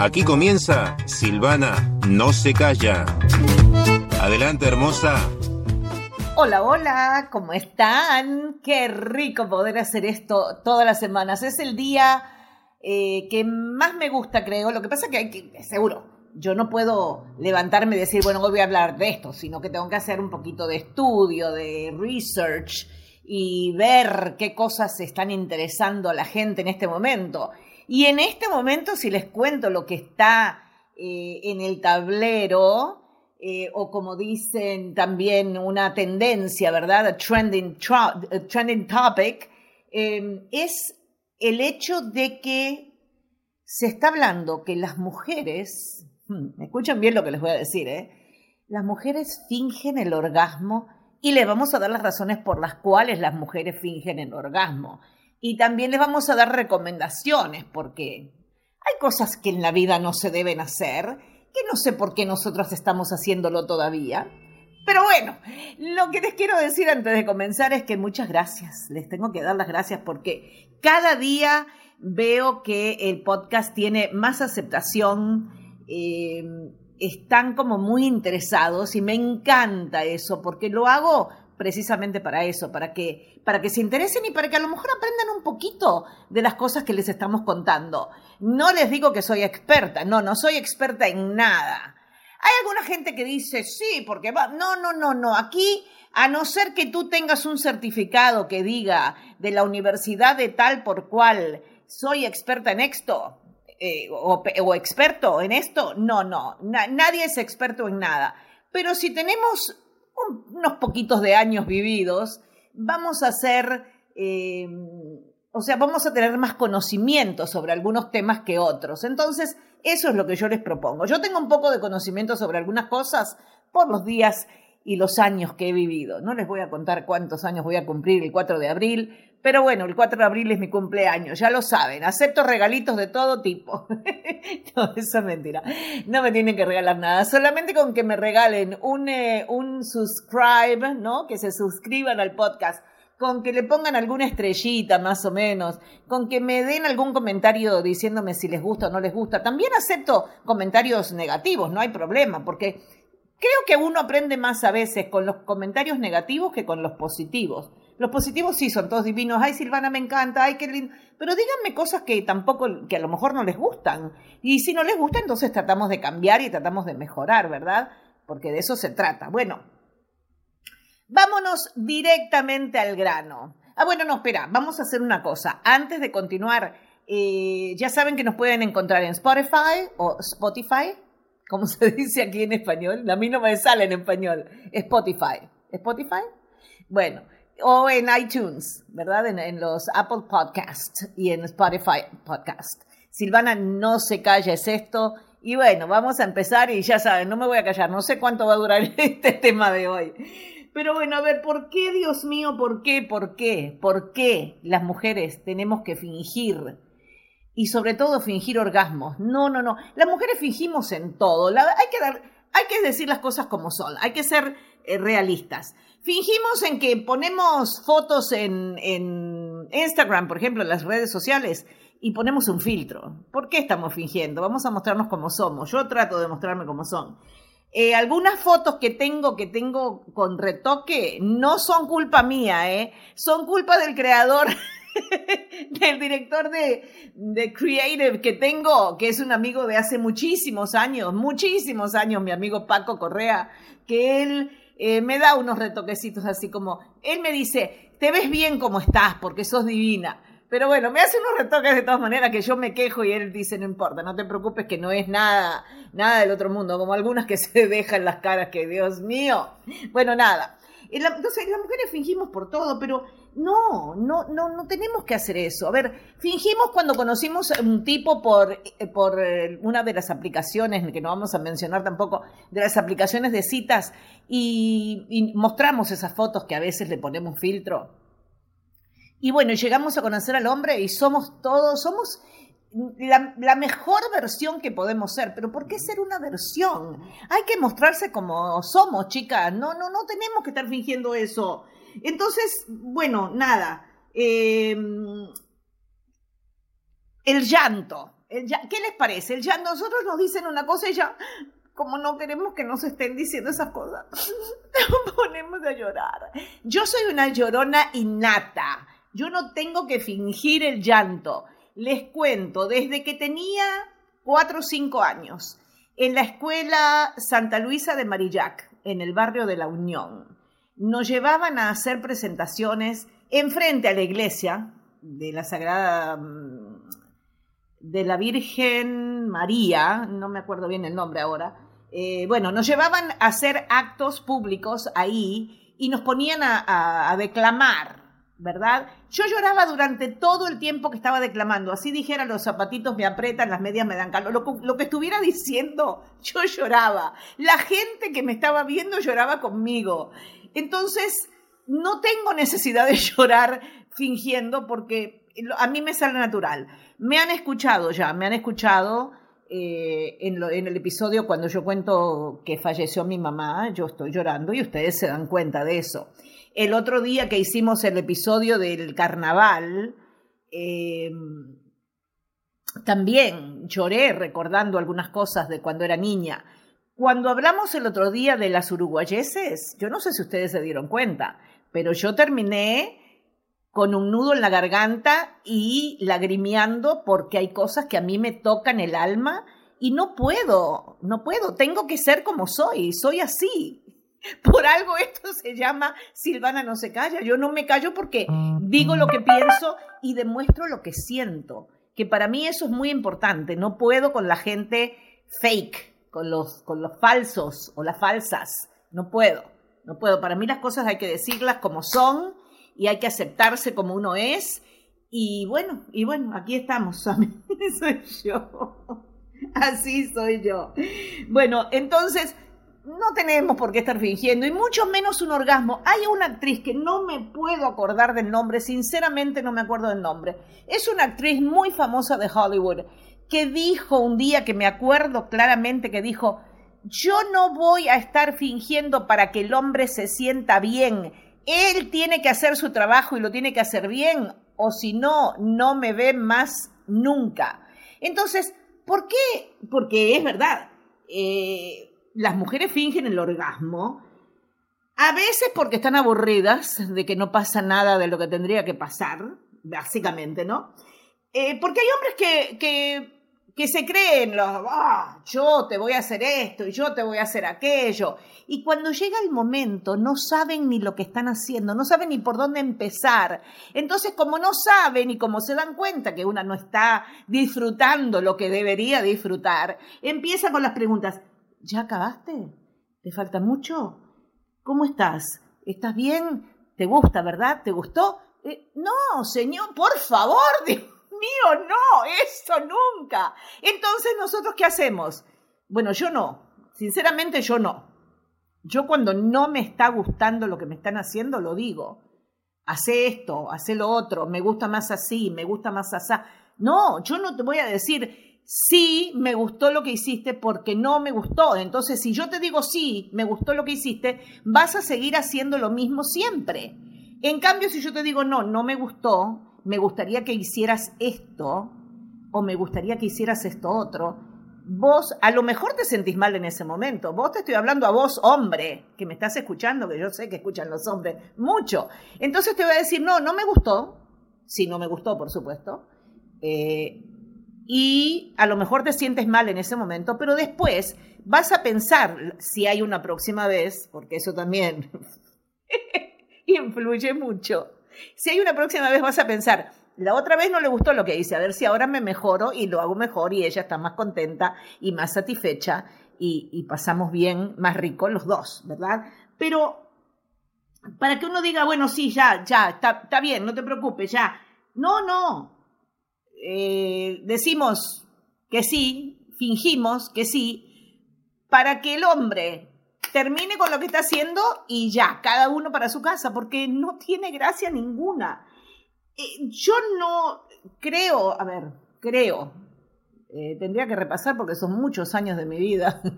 Aquí comienza Silvana No se calla. Adelante, hermosa. Hola, hola, ¿cómo están? Qué rico poder hacer esto todas las semanas. Es el día eh, que más me gusta, creo. Lo que pasa es que hay que, seguro, yo no puedo levantarme y decir, bueno, voy a hablar de esto, sino que tengo que hacer un poquito de estudio, de research y ver qué cosas están interesando a la gente en este momento. Y en este momento, si les cuento lo que está eh, en el tablero, eh, o como dicen también una tendencia, ¿verdad? A trending, topic, em, es el hecho de que se está hablando que las mujeres, hmm, me escuchan bien lo que les voy a decir, ¿eh? Las mujeres fingen el orgasmo y les vamos a dar las razones por las cuales las mujeres fingen el orgasmo. Y también les vamos a dar recomendaciones porque hay cosas que en la vida no se deben hacer, que no sé por qué nosotros estamos haciéndolo todavía. Pero bueno, lo que les quiero decir antes de comenzar es que muchas gracias. Les tengo que dar las gracias porque cada día veo que el podcast tiene más aceptación. Eh, están como muy interesados y me encanta eso porque lo hago precisamente para eso, para que, para que se interesen y para que a lo mejor aprendan un poquito de las cosas que les estamos contando. No les digo que soy experta, no, no soy experta en nada. Hay alguna gente que dice, sí, porque va, no, no, no, no, aquí, a no ser que tú tengas un certificado que diga de la universidad de tal por cual soy experta en esto, eh, o, o, experto en esto, no, no, nadie es experto en nada. Pero si tenemos unos poquitos de años vividos, vamos a hacer, eh, o sea, vamos a tener más conocimiento sobre algunos temas que otros. Entonces, eso es lo que yo les propongo. Yo tengo un poco de conocimiento sobre algunas cosas por los días y los años que he vivido. No les voy a contar cuántos años voy a cumplir el 4 de abril, pero bueno, el 4 de abril es mi cumpleaños, ya lo saben. Acepto regalitos de todo tipo. no, eso es mentira. No me tienen que regalar nada. Solamente con que me regalen un, eh, un subscribe, ¿no? Que se suscriban al podcast. Con que le pongan alguna estrellita más o menos, con que me den algún comentario diciéndome si les gusta o no les gusta. También acepto comentarios negativos, no hay problema, porque creo que uno aprende más a veces con los comentarios negativos que con los positivos. Los positivos sí son todos divinos. Ay, Silvana, me encanta. Ay, qué lindo. Pero díganme cosas que tampoco, que a lo mejor no les gustan. Y si no les gusta, entonces tratamos de cambiar y tratamos de mejorar, ¿verdad? Porque de eso se trata. Bueno, vámonos directamente al grano. Ah, bueno, no, espera, vamos a hacer una cosa. Antes de continuar, eh, ya saben que nos pueden encontrar en Spotify o Spotify, como se dice aquí en español. A mí no me sale en español. Spotify. ¿Spotify? Bueno, o en iTunes, ¿verdad? En, los Apple Podcasts y en Spotify Podcast. Silvana no se calla, es esto. Y bueno, vamos a empezar y ya saben, no me voy a callar, no sé cuánto va a durar este tema de hoy. Pero bueno, a ver, ¿por qué, Dios mío, por qué, por qué, por qué las mujeres tenemos que fingir? Y sobre todo fingir orgasmos. No, no, no. Las mujeres fingimos en todo. hay, que dar, hay que decir las cosas como son. Hay que ser eh, realistas. Fingimos en que ponemos fotos en, Instagram, por ejemplo, en las redes sociales, y ponemos un filtro. ¿Por qué estamos fingiendo? Vamos a mostrarnos como somos. Yo trato de mostrarme como son. Eh, algunas fotos que tengo, que tengo con retoque, no son culpa mía, ¿eh? Son culpa del creador, del director de, de Creative que tengo, que es un amigo de hace muchísimos años, muchísimos años, mi amigo Paco Correa, que él eh, me da unos retoquecitos así como, él me dice, te ves bien como estás porque sos divina. Pero bueno, me hace unos retoques de todas maneras que yo me quejo y él dice, no importa, no te preocupes que no es nada, nada del otro mundo, como algunas que se dejan las caras que, Dios mío. Bueno, nada. Entonces, las mujeres fingimos por todo, pero no, no, no, no tenemos que hacer eso. A ver, fingimos cuando conocimos a un tipo por, eh, por eh, una de las aplicaciones, que no vamos a mencionar tampoco, de las aplicaciones de citas, y, y mostramos esas fotos que a veces le ponemos filtro. Y bueno, llegamos a conocer al hombre y somos todos, somos la, mejor versión que podemos ser. Pero ¿por qué ser una versión? Hay que mostrarse como somos, chicas. No, no, no tenemos que estar fingiendo eso. Entonces, bueno, nada. Em, el llanto. ¿Qué les parece? El llanto, nosotros nos dicen una cosa y ya, como no queremos que nos estén diciendo esas cosas, nos ponemos a llorar. Yo soy una llorona innata. Yo no tengo que fingir el llanto. Les cuento, desde que tenía cuatro o cinco años, en la escuela Santa Luisa de Marillac, en el barrio de la Unión, nos llevaban a hacer presentaciones enfrente a la iglesia de la Sagrada mm, de la Virgen María, no me acuerdo bien el nombre ahora, eh, bueno, nos llevaban a hacer actos públicos ahí y nos ponían a, declamar, ¿verdad? Yo lloraba durante todo el tiempo que estaba declamando, así dijera, los zapatitos me aprietan, las medias me dan calor, lo, lo que estuviera diciendo, yo lloraba. La gente que me estaba viendo lloraba conmigo. Entonces, no tengo necesidad de llorar fingiendo porque a mí me sale natural. Me han escuchado ya, me han escuchado eh, en, el episodio cuando yo cuento que falleció mi mamá, yo estoy llorando y ustedes se dan cuenta de eso. El otro día que hicimos el episodio del carnaval, em, también lloré recordando algunas cosas de cuando era niña. Cuando hablamos el otro día de las uruguayeses, yo no sé si ustedes se dieron cuenta, pero yo terminé con un nudo en la garganta y lagrimeando porque hay cosas que a mí me tocan el alma y no puedo, no puedo, tengo que ser como soy, soy así. Por algo esto se llama Silvana no se calla. Yo no me callo porque digo lo que pienso y demuestro lo que siento, que para mí eso es muy importante. No puedo con la gente fake, con los, con los falsos o las falsas. No puedo, no puedo. Para mí las cosas hay que decirlas como son y hay que aceptarse como uno es. Y bueno, y bueno, aquí estamos, así soy yo. Así soy yo. Bueno, entonces no tenemos por qué estar fingiendo, y mucho menos un orgasmo. Hay una actriz que no me puedo acordar del nombre, sinceramente no me acuerdo del nombre. Es una actriz muy famosa de Hollywood que dijo un día, que me acuerdo claramente, que dijo, yo no voy a estar fingiendo para que el hombre se sienta bien él tiene que hacer su trabajo y lo tiene que hacer bien, o si no, no me ve más nunca. Entonces, ¿por qué? Porque es verdad, eh, las mujeres fingen el orgasmo, a veces porque están aburridas de que no pasa nada de lo que tendría que pasar, básicamente, ¿no? Eh, porque hay hombres que, que que se creen los, ah, yo te voy a hacer esto y yo te voy a hacer aquello. Y cuando llega el momento no saben ni lo que están haciendo, no saben ni por dónde empezar. Entonces, como no saben y como se dan cuenta que una no está disfrutando lo que debería disfrutar, empieza con las preguntas, ¿ya acabaste? ¿Te falta mucho? ¿Cómo estás? ¿Estás bien? ¿Te gusta, verdad? ¿Te gustó? Eh, no, señor, por favor, Dios mío, no, eso nunca. Entonces, ¿nosotros qué hacemos? Bueno, yo no, sinceramente yo no. Yo cuando no me está gustando lo que me están haciendo, lo digo. Hace esto, hace lo otro, me gusta más así, me gusta más así. No, yo no te voy a decir, sí, me gustó lo que hiciste porque no me gustó. Entonces, si yo te digo sí, me gustó lo que hiciste, vas a seguir haciendo lo mismo siempre. En cambio, si yo te digo no, no me gustó, me gustaría que hicieras esto o me gustaría que hicieras esto otro, vos a lo mejor te sentís mal en ese momento. Vos te estoy hablando a vos, hombre, que me estás escuchando, que yo sé que escuchan los hombres mucho. Entonces te voy a decir, no, no me gustó, si no me gustó, por supuesto. Eh, y a lo mejor te sientes mal en ese momento, pero después vas a pensar si hay una próxima vez, porque eso también influye mucho si hay una próxima vez vas a pensar, la otra vez no le gustó lo que hice, a ver si ahora me mejoro y lo hago mejor y ella está más contenta y más satisfecha y, pasamos bien, más rico los dos, ¿verdad? Pero para que uno diga, bueno, sí, ya, ya, está, bien, no te preocupes, ya. No, no. Eh, decimos que sí, fingimos que sí, para que el hombre termine con lo que está haciendo y ya, cada uno para su casa, porque no tiene gracia ninguna. Eh, yo no creo, a ver, creo, eh, tendría que repasar porque son muchos años de mi vida.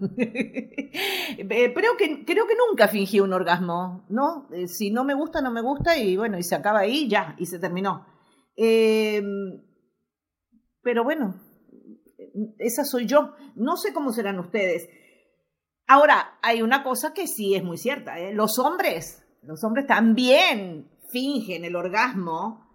Eh, creo, que, creo que nunca fingí un orgasmo, ¿no? si no me gusta, no me gusta y bueno, y se acaba ahí, ya, y se terminó. pero bueno, esa soy yo. No sé cómo serán ustedes. Ahora, hay una cosa que sí es muy cierta. ¿eh? Los hombres, los hombres también fingen el orgasmo.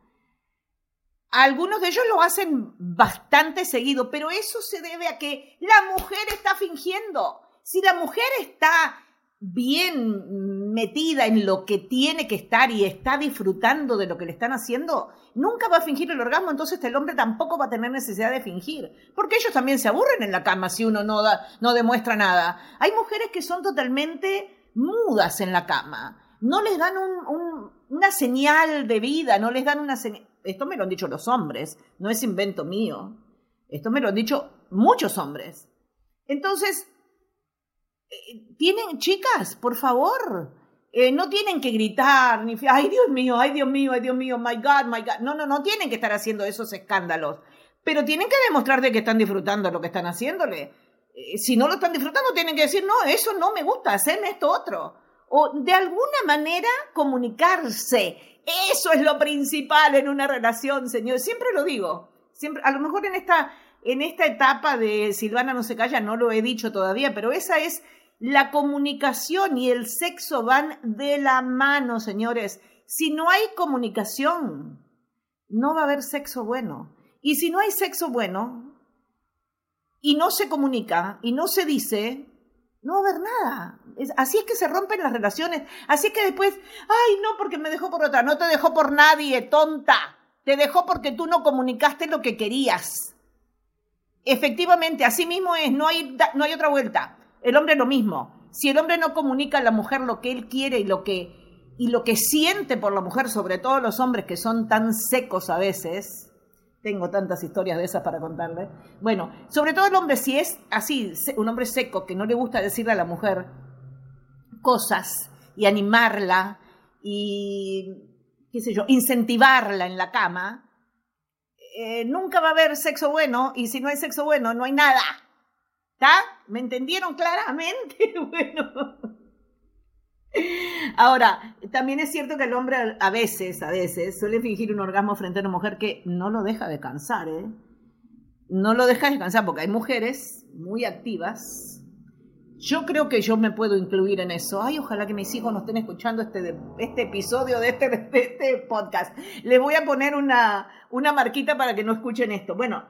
Algunos de ellos lo hacen bastante seguido, pero eso se debe a que la mujer está fingiendo. Si la mujer está bien metida en lo que tiene que estar y está disfrutando de lo que le están haciendo, nunca va a fingir el orgasmo, entonces el hombre tampoco va a tener necesidad de fingir, porque ellos también se aburren en la cama si uno no, da, no demuestra nada. Hay mujeres que son totalmente mudas en la cama, no les dan una señal de vida, no les dan una señal... Esto me lo han dicho los hombres, no es invento mío, esto me lo han dicho muchos hombres. Entonces, eh, tienen, chicas, por favor, eh, no tienen que gritar, ni, ay Dios mío, ay Dios mío, ay Dios mío, my God, my God. No, no, no tienen que estar haciendo esos escándalos, pero tienen que demostrar de que están disfrutando lo que están haciéndole. Eh, si no lo están disfrutando, tienen que decir, no, eso no me gusta, hacerme esto otro. O de alguna manera comunicarse. Eso es lo principal en una relación, señor. Siempre lo digo. Siempre, a lo mejor en esta, en esta etapa de Silvana no se calla no lo he dicho todavía, pero esa es la comunicación y el sexo van de la mano, señores. Si no hay comunicación, no va a haber sexo bueno. Y si no hay sexo bueno y no se comunica y no se dice, no va a haber nada. así es que se rompen las relaciones. Así es que después, ay, no, porque me dejó por otra. No te dejó por nadie, tonta. Te dejó porque tú no comunicaste lo que querías. Efectivamente, así mismo es, no hay, no hay otra vuelta. El hombre lo mismo. Si el hombre no comunica a la mujer lo que él quiere y lo que, y lo que siente por la mujer, sobre todo los hombres que son tan secos a veces, tengo tantas historias de esas para contarle. Bueno, sobre todo el hombre, si es así, un hombre seco que no le gusta decirle a la mujer cosas y animarla y, qué sé yo, incentivarla en la cama, eh, nunca va a haber sexo bueno y si no hay sexo bueno, no hay nada. ¿Está? ¿Me entendieron claramente? Bueno. Ahora, también es cierto que el hombre a veces, a veces, suele fingir un orgasmo frente a una mujer que no lo deja descansar, ¿eh? No lo deja descansar porque hay mujeres muy activas. Yo creo que yo me puedo incluir en eso. Ay, ojalá que mis hijos no estén escuchando este, este episodio de este, este podcast. Les voy a poner una, una marquita para que no escuchen esto. Bueno,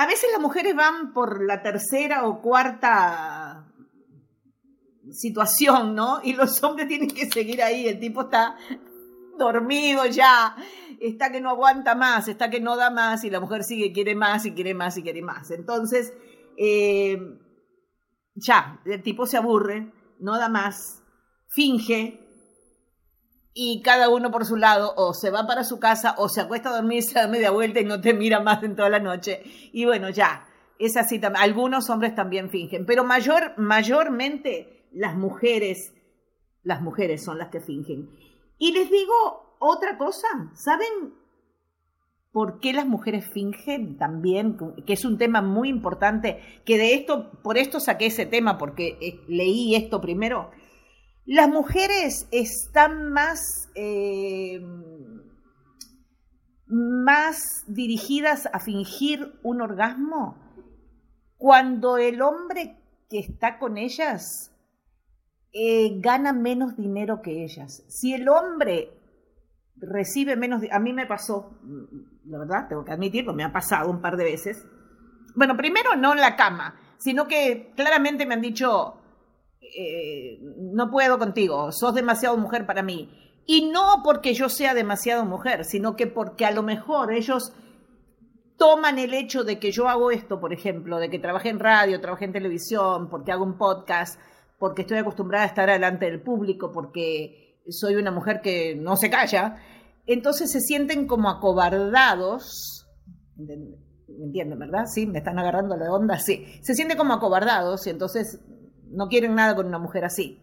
a veces las mujeres van por la tercera o cuarta situación, ¿no? Y los hombres tienen que seguir ahí, el tipo está dormido ya, está que no aguanta más, está que no da más y la mujer sigue, quiere más y quiere más y quiere más. Entonces, eh, ya, el tipo se aburre, no da más, finge, y cada uno por su lado o se va para su casa o se acuesta a dormir, se da media vuelta y no te mira más en toda la noche. Y bueno, ya, es así. Algunos hombres también fingen, pero mayor, mayormente las mujeres, las mujeres son las que fingen. Y les digo otra cosa, ¿saben por qué las mujeres fingen también? Que es un tema muy importante, que de esto, por esto saqué ese tema, porque eh, leí esto primero las mujeres están más, eh, más dirigidas a fingir un orgasmo cuando el hombre que está con ellas eh, gana menos dinero que ellas. Si el hombre recibe menos, a mí me pasó, la verdad, tengo que admitirlo, me ha pasado un par de veces. Bueno, primero no en la cama, sino que claramente me han dicho, eh, no puedo contigo, sos demasiado mujer para mí. Y no porque yo sea demasiado mujer, sino que porque a lo mejor ellos toman el hecho de que yo hago esto, por ejemplo, de que trabajé en radio, trabajé en televisión, porque hago un podcast, porque estoy acostumbrada a estar delante del público, porque soy una mujer que no se calla, entonces se sienten como acobardados. ¿Me entienden, verdad? Sí, me están agarrando la onda, sí. Se sienten como acobardados y entonces no quieren nada con una mujer así.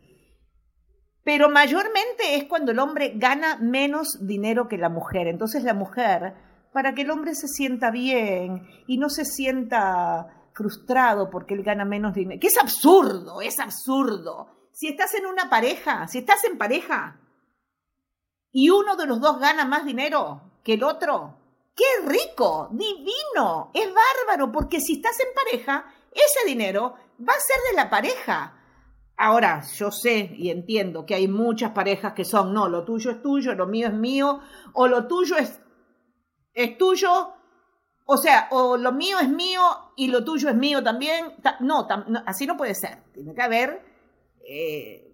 Pero mayormente es cuando el hombre gana menos dinero que la mujer. Entonces la mujer, para que el hombre se sienta bien y no se sienta frustrado porque él gana menos dinero, que es absurdo, es absurdo. Si estás en una pareja, si estás en pareja y uno de los dos gana más dinero que el otro, ¡Qué rico! ¡Divino! Es bárbaro, porque si estás en pareja, ese dinero va a ser de la pareja. Ahora, yo sé y entiendo que hay muchas parejas que son, no, lo tuyo es tuyo, lo mío es mío, o lo tuyo es, es tuyo, o sea, o lo mío es mío y lo tuyo es mío también. No, así no puede ser. Tiene que haber eh,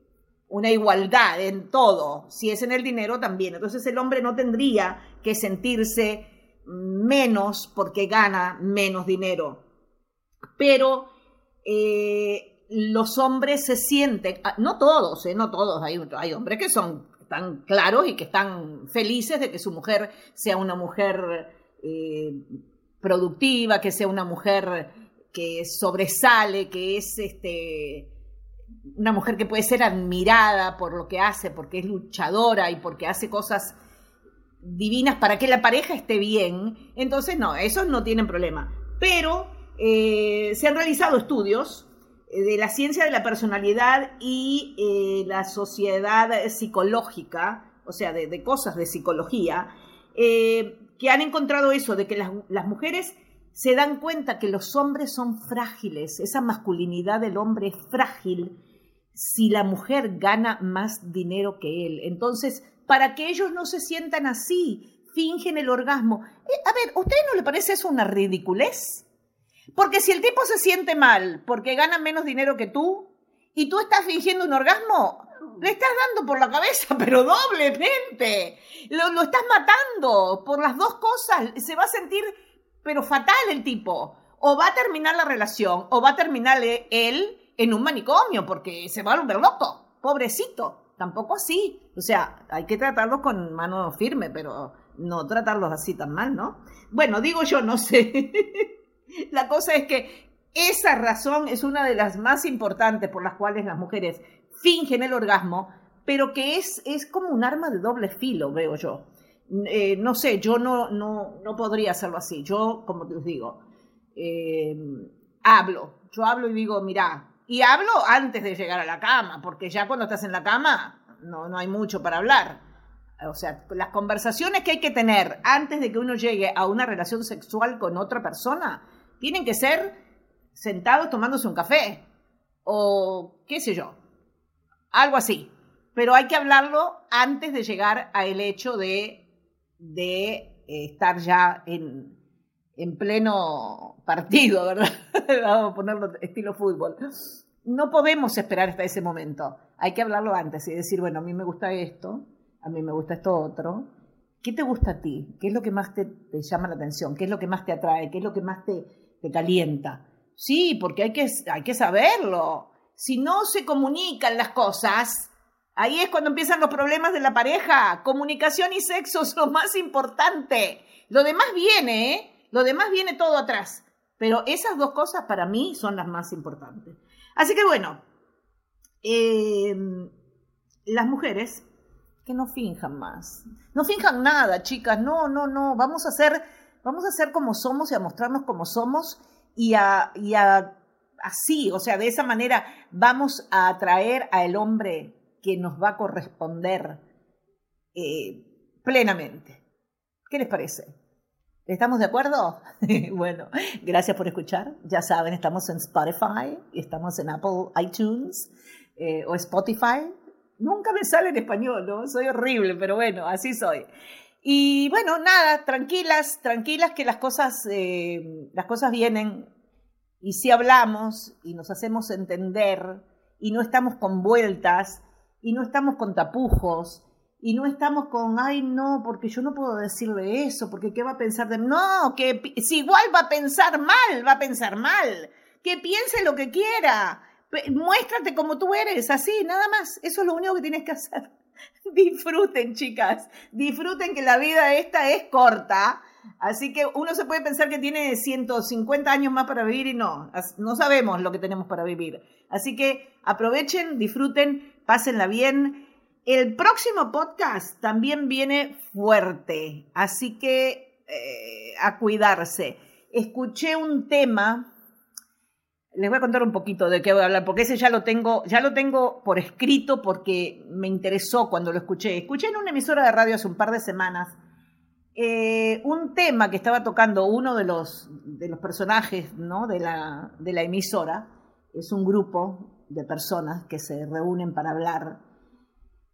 una igualdad en todo. Si es en el dinero también. Entonces el hombre no tendría que sentirse menos porque gana menos dinero. Pero eh, los hombres se sienten, ah, no todos, eh, no todos, hay, hay hombres que son tan claros y que están felices de que su mujer sea una mujer eh, productiva, que sea una mujer que sobresale, que es este, una mujer que puede ser admirada por lo que hace, porque es luchadora y porque hace cosas divinas para que la pareja esté bien. Entonces, no, esos no tienen problema. Pero eh, se han realizado estudios eh, de la ciencia de la personalidad y eh, la sociedad psicológica, o sea, de, cosas de psicología, que han encontrado eso, de que las, las, mujeres se dan cuenta que los hombres son frágiles, esa masculinidad del hombre es frágil si la mujer gana más dinero que él. Entonces, para que ellos no se sientan así, fingen el orgasmo. a ver, ¿a usted no le parece eso una ridiculez? Porque si el tipo se siente mal porque gana menos dinero que tú y tú estás fingiendo un orgasmo, le estás dando por la cabeza, pero doblemente. Lo, lo estás matando por las dos cosas. Se va a sentir, pero fatal el tipo. O va a terminar la relación, o va a terminar él en un manicomio, porque se va a volver loco. Pobrecito. Tampoco así. O sea, hay que tratarlos con mano firme, pero no tratarlos así tan mal, ¿no? Bueno, digo yo, no sé. La cosa es que esa razón es una de las más importantes por las cuales las mujeres fingen el orgasmo, pero que es, es como un arma de doble filo, veo yo. Eh, no sé, yo no, no, no podría hacerlo así. Yo, como te digo, eh, hablo. Yo hablo y digo, mira, y hablo antes de llegar a la cama, porque ya cuando estás en la cama no, no hay mucho para hablar. O sea, las conversaciones que hay que tener antes de que uno llegue a una relación sexual con otra persona tienen que ser sentados tomándose un café o qué sé yo, algo así. Pero hay que hablarlo antes de llegar al hecho de, de eh, estar ya en, en pleno partido, ¿verdad? Vamos a ponerlo estilo fútbol. No podemos esperar hasta ese momento. Hay que hablarlo antes y decir, bueno, a mí me gusta esto, a mí me gusta esto otro. ¿Qué te gusta a ti? ¿Qué es lo que más te, te llama la atención? ¿Qué es lo que más te atrae? ¿Qué es lo que más te, te calienta. Sí, porque hay que, hay que saberlo. Si no se comunican las cosas, ahí es cuando empiezan los problemas de la pareja. Comunicación y sexo es lo más importante. Lo demás viene, ¿eh? Lo demás viene todo atrás. Pero esas dos cosas para mí son las más importantes. Así que bueno, em, las mujeres que no finjan más. No finjan nada, chicas. No, no, no. Vamos a hacer vamos a ser como somos y a mostrarnos como somos y a, así, o sea, de esa manera vamos a atraer al hombre que nos va a corresponder eh, plenamente. ¿Qué les parece? ¿Estamos de acuerdo? bueno, gracias por escuchar. Ya saben, estamos en Spotify, estamos en Apple iTunes eh, o Spotify. Nunca me sale en español, ¿no? Soy horrible, pero bueno, así soy. Y bueno, nada, tranquilas, tranquilas que las cosas, eh, las cosas vienen y si hablamos y nos hacemos entender y no estamos con vueltas y no estamos con tapujos y no estamos con, ay no, porque yo no puedo decirle eso, porque qué va a pensar de... No, que si igual va a pensar mal, va a pensar mal, que piense lo que quiera, muéstrate como tú eres, así, nada más, eso es lo único que tienes que hacer. disfruten, chicas, disfruten que la vida esta es corta. Así que uno se puede pensar que tiene 150 años más para vivir y no, no sabemos lo que tenemos para vivir. Así que aprovechen, disfruten, pásenla bien. El próximo podcast también viene fuerte, así que eh, a cuidarse. Escuché un tema les voy a contar un poquito de qué voy a hablar, porque ese ya lo tengo, ya lo tengo por escrito porque me interesó cuando lo escuché. Escuché en una emisora de radio hace un par de semanas eh, un tema que estaba tocando uno de los, de los personajes ¿no? de, la, de la emisora, es un grupo de personas que se reúnen para hablar.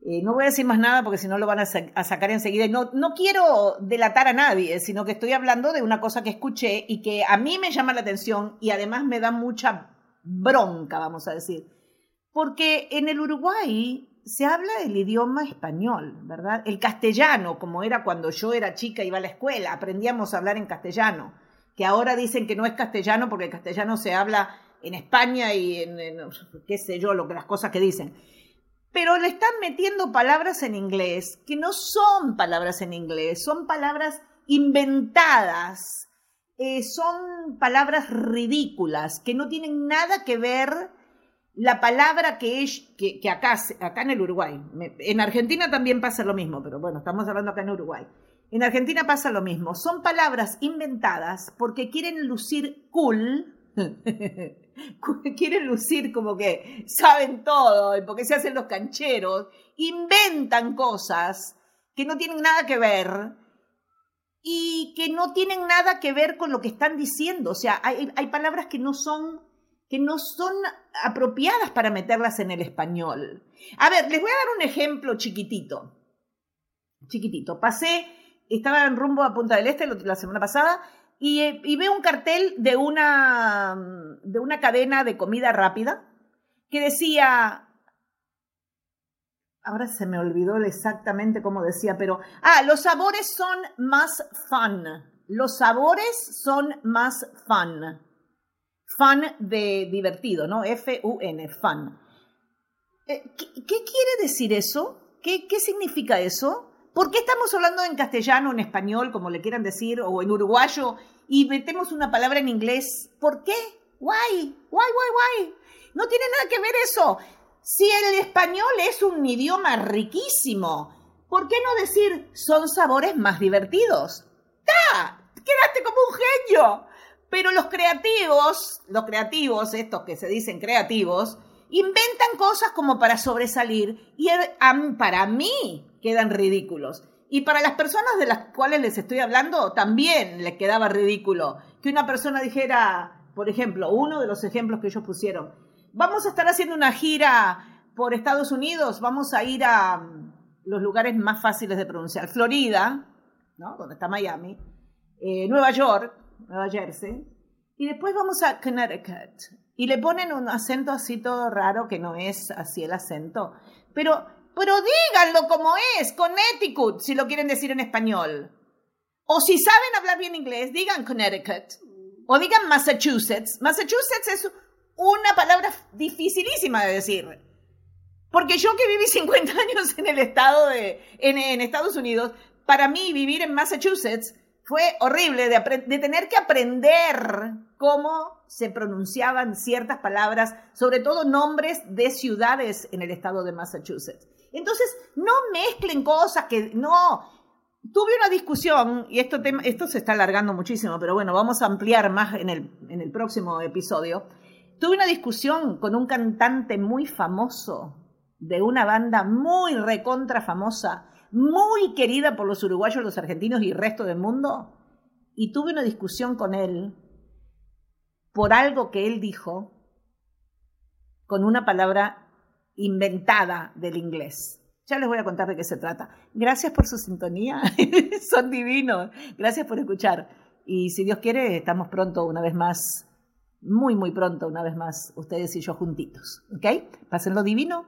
Eh, no voy a decir más nada porque si no lo van a, sacar enseguida. No, no quiero delatar a nadie, sino que estoy hablando de una cosa que escuché y que a mí me llama la atención y además me da mucha bronca, vamos a decir. Porque en el Uruguay se habla el idioma español, ¿verdad? El castellano, como era cuando yo era chica, iba a la escuela, aprendíamos a hablar en castellano, que ahora dicen que no es castellano porque el castellano se habla en España y en, qué sé yo, lo que las cosas que dicen. Pero le están metiendo palabras en inglés que no son palabras en inglés, son palabras inventadas, eh, son palabras ridículas que no tienen nada que ver la palabra que es, que, acá, acá en el Uruguay, en Argentina también pasa lo mismo, pero bueno, estamos hablando acá en Uruguay. En Argentina pasa lo mismo, son palabras inventadas porque quieren lucir cool, quieren lucir como que saben todo, porque se hacen los cancheros, inventan cosas que no tienen nada que ver y que no tienen nada que ver con lo que están diciendo. O sea, hay, hay palabras que no son que no son apropiadas para meterlas en el español. A ver, les voy a dar un ejemplo chiquitito. Chiquitito. Pasé, estaba en rumbo a Punta del Este la semana pasada y, y veo un cartel de una, de una cadena de comida rápida que decía, ahora se me olvidó exactamente cómo decía, pero, ah, los sabores son más fun. Los sabores son más fun fan de divertido, ¿no? F-U-N, fan. Eh, ¿Qué, quiere decir eso? ¿Qué, ¿Qué significa eso? ¿Por qué estamos hablando en castellano, en español, como le quieran decir, o en uruguayo, y metemos una palabra en inglés? ¿Por qué? Why? Why, why, why? No tiene nada que ver eso. Si el español es un idioma riquísimo, ¿por qué no decir son sabores más divertidos? ¡Ta! ¡Quedaste como un genio! Pero los creativos, los creativos, estos que se dicen creativos, inventan cosas como para sobresalir y para mí quedan ridículos. Y para las personas de las cuales les estoy hablando, también les quedaba ridículo que una persona dijera, por ejemplo, uno de los ejemplos que ellos pusieron, vamos a estar haciendo una gira por Estados Unidos, vamos a ir a mm, los lugares más fáciles de pronunciar, Florida, ¿no? donde está Miami, eh, Nueva York, Nueva Jersey, y después vamos a Connecticut. Y le ponen un acento así todo raro que no es así el acento. Pero, pero díganlo como es, Connecticut, si lo quieren decir en español. O si saben hablar bien inglés, digan Connecticut. O digan Massachusetts. Massachusetts es una palabra dificilísima de decir. Porque yo que viví 50 años en el estado de, en, Estados Unidos, para mí vivir en Massachusetts fue horrible de, tener que aprender cómo se pronunciaban ciertas palabras, sobre todo nombres de ciudades en el estado de Massachusetts. Entonces, no mezclen cosas que no. Tuve una discusión, y esto, se está alargando muchísimo, pero bueno, vamos a ampliar más en el, en el próximo episodio. Tuve una discusión con un cantante muy famoso de una banda muy recontra famosa muy querida por los uruguayos, los argentinos y el resto del mundo, y tuve una discusión con él por algo que él dijo con una palabra inventada del inglés. Ya les voy a contar de qué se trata. Gracias por su sintonía, son divinos. Gracias por escuchar. Y si Dios quiere, estamos pronto una vez más, muy, muy pronto una vez más, ustedes y yo juntitos. ¿Ok? Pásenlo divino.